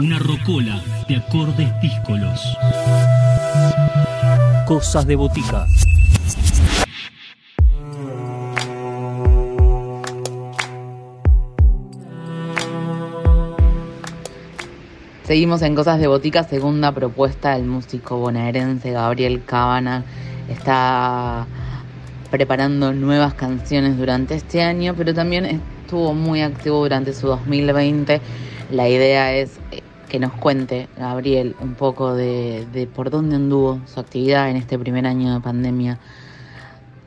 una rocola de acordes díscolos. Cosas de botica. Seguimos en Cosas de Botica, segunda propuesta del músico bonaerense Gabriel Cabana. Está preparando nuevas canciones durante este año, pero también estuvo muy activo durante su 2020. La idea es eh, que nos cuente, Gabriel, un poco de, por dónde anduvo su actividad en este primer año de pandemia,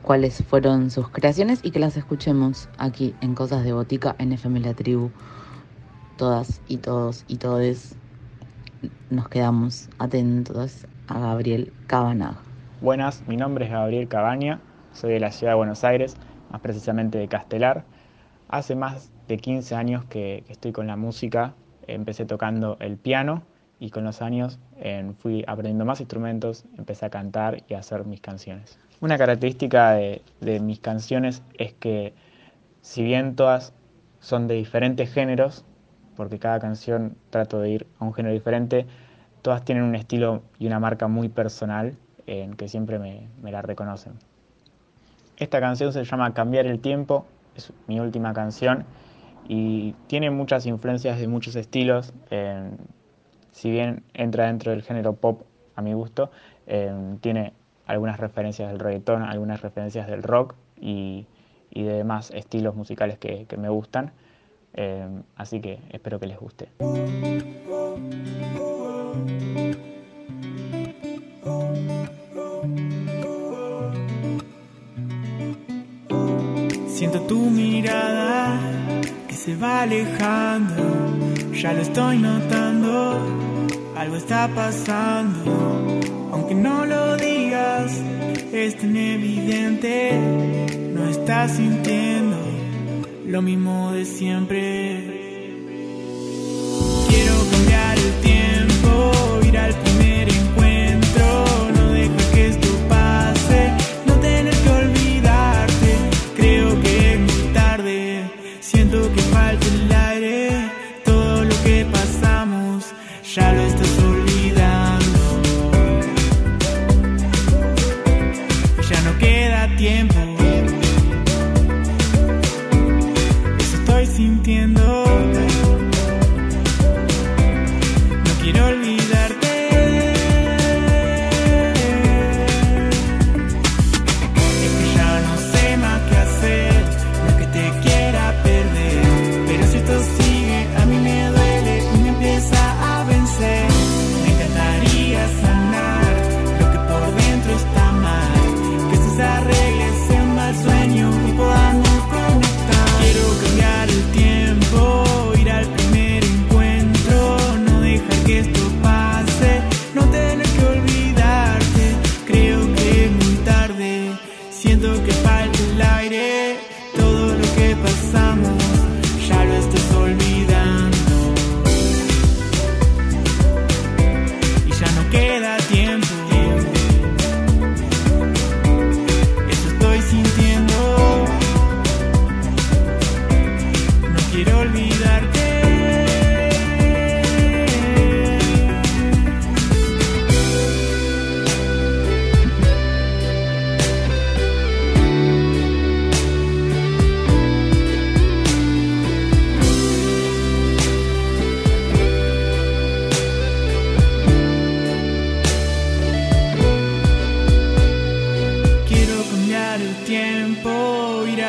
cuáles fueron sus creaciones y que las escuchemos aquí en Cosas de Botica en FM La Tribu. Todas y todos y todes nos quedamos atentos a Gabriel Cabana. Buenas, mi nombre es Gabriel Cabaña, soy de la ciudad de Buenos Aires, más precisamente de Castelar. Hace más de 15 años que, estoy con la música, empecé tocando el piano y con los años fui aprendiendo más instrumentos, empecé a cantar y a hacer mis canciones. Una característica de, de mis canciones es que si bien todas son de diferentes géneros, porque cada canción trato de ir a un género diferente, todas tienen un estilo y una marca muy personal en que siempre me, la reconocen. Esta canción se llama Cambiar el Tiempo, es mi última canción y tiene muchas influencias de muchos estilos. si bien entra dentro del género pop a mi gusto, tiene algunas referencias del reggaetón, algunas referencias del rock y, de demás estilos musicales que me gustan. Em, así que espero que les guste. Siento tu mirada que se va alejando, ya lo estoy notando, algo está pasando, aunque no lo digas, es tan evidente, no estás sintiendo lo mismo de siempre. Pasamos say.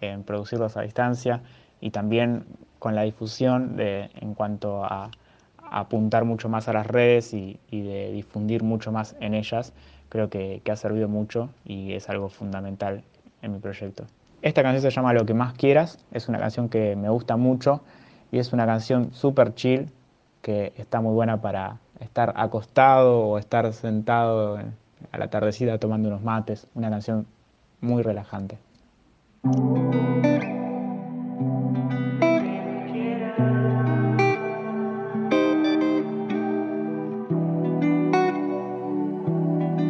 en producirlos a distancia y también con la difusión en cuanto a, apuntar mucho más a las redes y, de difundir mucho más en ellas, creo que, que ha servido mucho y es algo fundamental en mi proyecto. Esta canción se llama Lo que más quieras, es una canción que me gusta mucho y es una canción súper chill, que está muy buena para estar acostado o estar sentado a la tardecita tomando unos mates, una canción muy relajante. Mi prima quiere.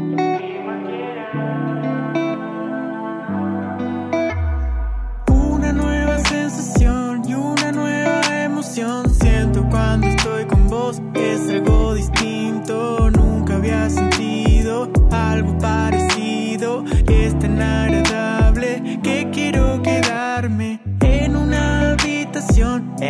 Mi prima quiere. Una nueva sensación y una nueva emoción siento cuando estoy con vos. Es algo distinto. Nunca había sentido algo parecido.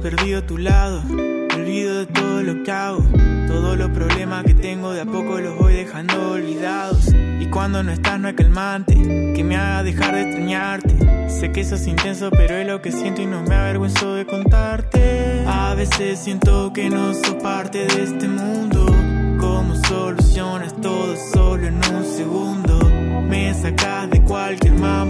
perdido tu lado. Me olvido de todo lo que hago. Todos los problemas que tengo de a poco los voy dejando olvidados. Y cuando no estás no hay calmante que me haga dejar de extrañarte. Sé que sos intenso, pero es lo que siento y no me avergüenzo de contarte. A veces siento que no soy parte de este mundo. como solucionas todo solo en un segundo. Me sacas de cualquier mapa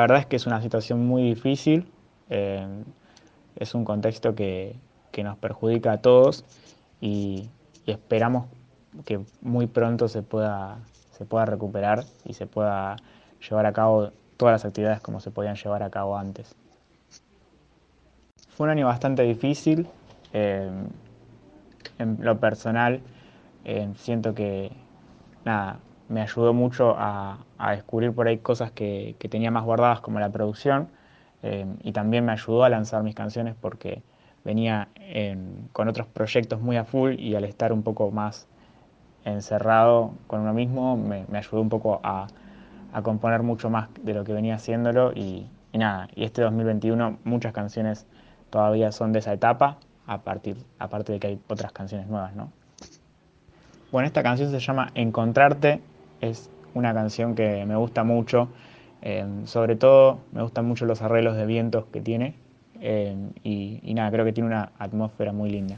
verdad es que es una situación muy difícil, eh, es un contexto que, nos perjudica a todos y, esperamos que muy pronto se pueda, se pueda recuperar y se pueda llevar a cabo todas las actividades como se podían llevar a cabo antes. Fue un año bastante difícil, eh, en lo personal eh, siento que nada, me ayudó mucho a, descubrir por ahí cosas que, tenía más guardadas como la producción eh, y también me ayudó a lanzar mis canciones porque venía con otros proyectos muy a full y al estar un poco más encerrado con uno mismo me, ayudó un poco a, componer mucho más de lo que venía haciéndolo y, y, nada, y este 2021 muchas canciones todavía son de esa etapa a partir, aparte de que hay otras canciones nuevas, ¿no? Bueno, esta canción se llama Encontrarte es una canción que me gusta mucho. Eh, sobre todo me gustan mucho los arreglos de vientos que tiene. Eh, y, nada, creo que tiene una atmósfera muy linda.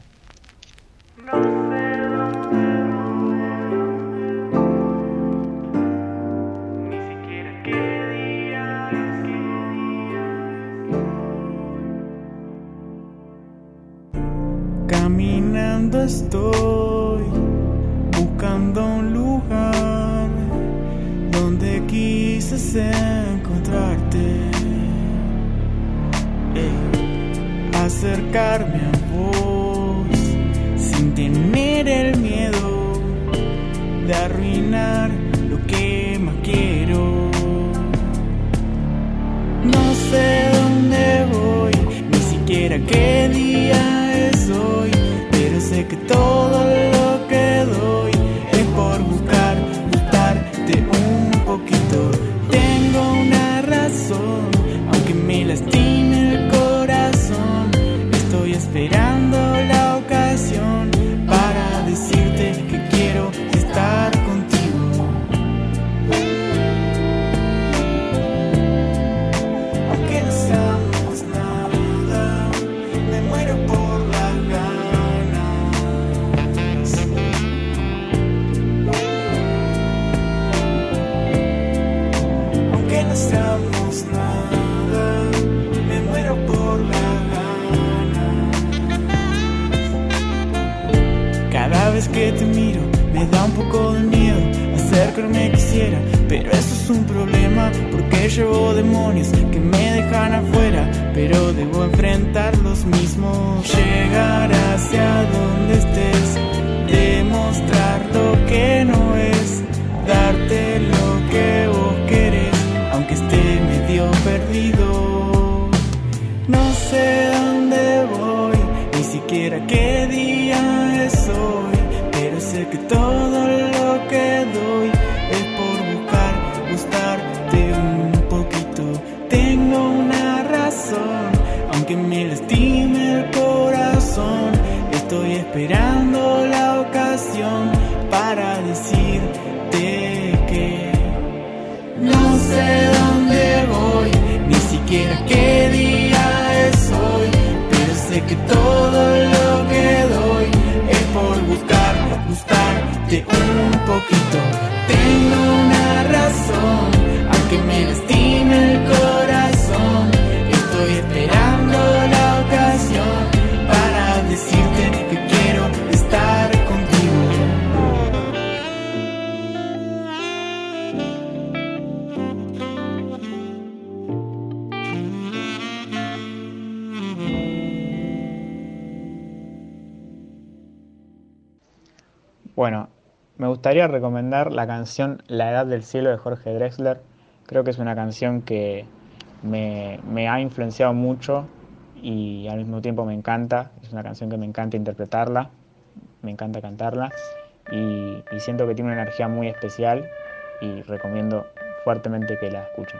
Acercarme a vos sin tener el miedo de arruinar lo que más quiero. No sé dónde voy, ni siquiera qué día es hoy, pero sé que todo lo te miro, me da un poco de miedo acercarme quisiera, pero eso es un problema porque llevo demonios que me dejan afuera, pero debo enfrentar los mismos, llegar hacia donde estés, demostrar lo que no es, darte lo que vos querés, aunque esté medio perdido. No sé dónde voy, ni siquiera qué día es hoy, sé que todo lo que doy es por buscar, gustarte un poquito. Tengo una razón, aunque me lastime el corazón, estoy esperando la ocasión para decirte que no sé dónde voy, ni siquiera qué Bueno, me gustaría recomendar la canción La Edad del Cielo de Jorge Drexler. Creo que es una canción que me, ha influenciado mucho y al mismo tiempo me encanta. Es una canción que me encanta interpretarla, me encanta cantarla y siento que tiene una energía muy especial y recomiendo fuertemente que la escuchen.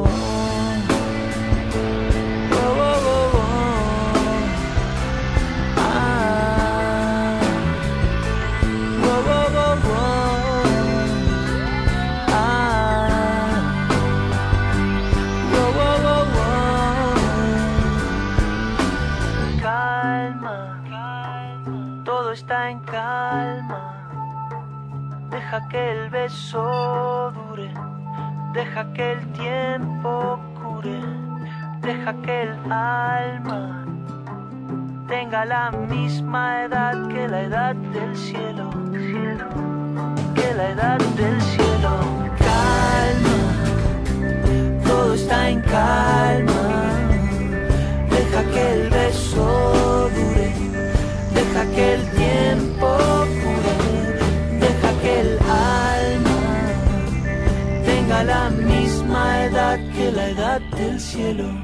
Beso dure, deja que el tiempo cure, deja que el alma tenga la misma edad que la edad del cielo, que la edad cielo.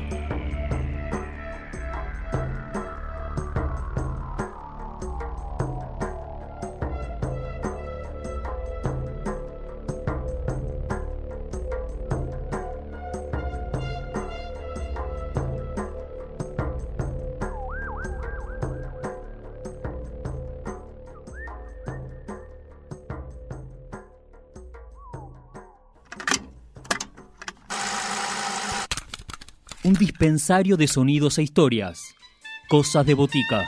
Un dispensario de sonidos e historias. Cosas de botica.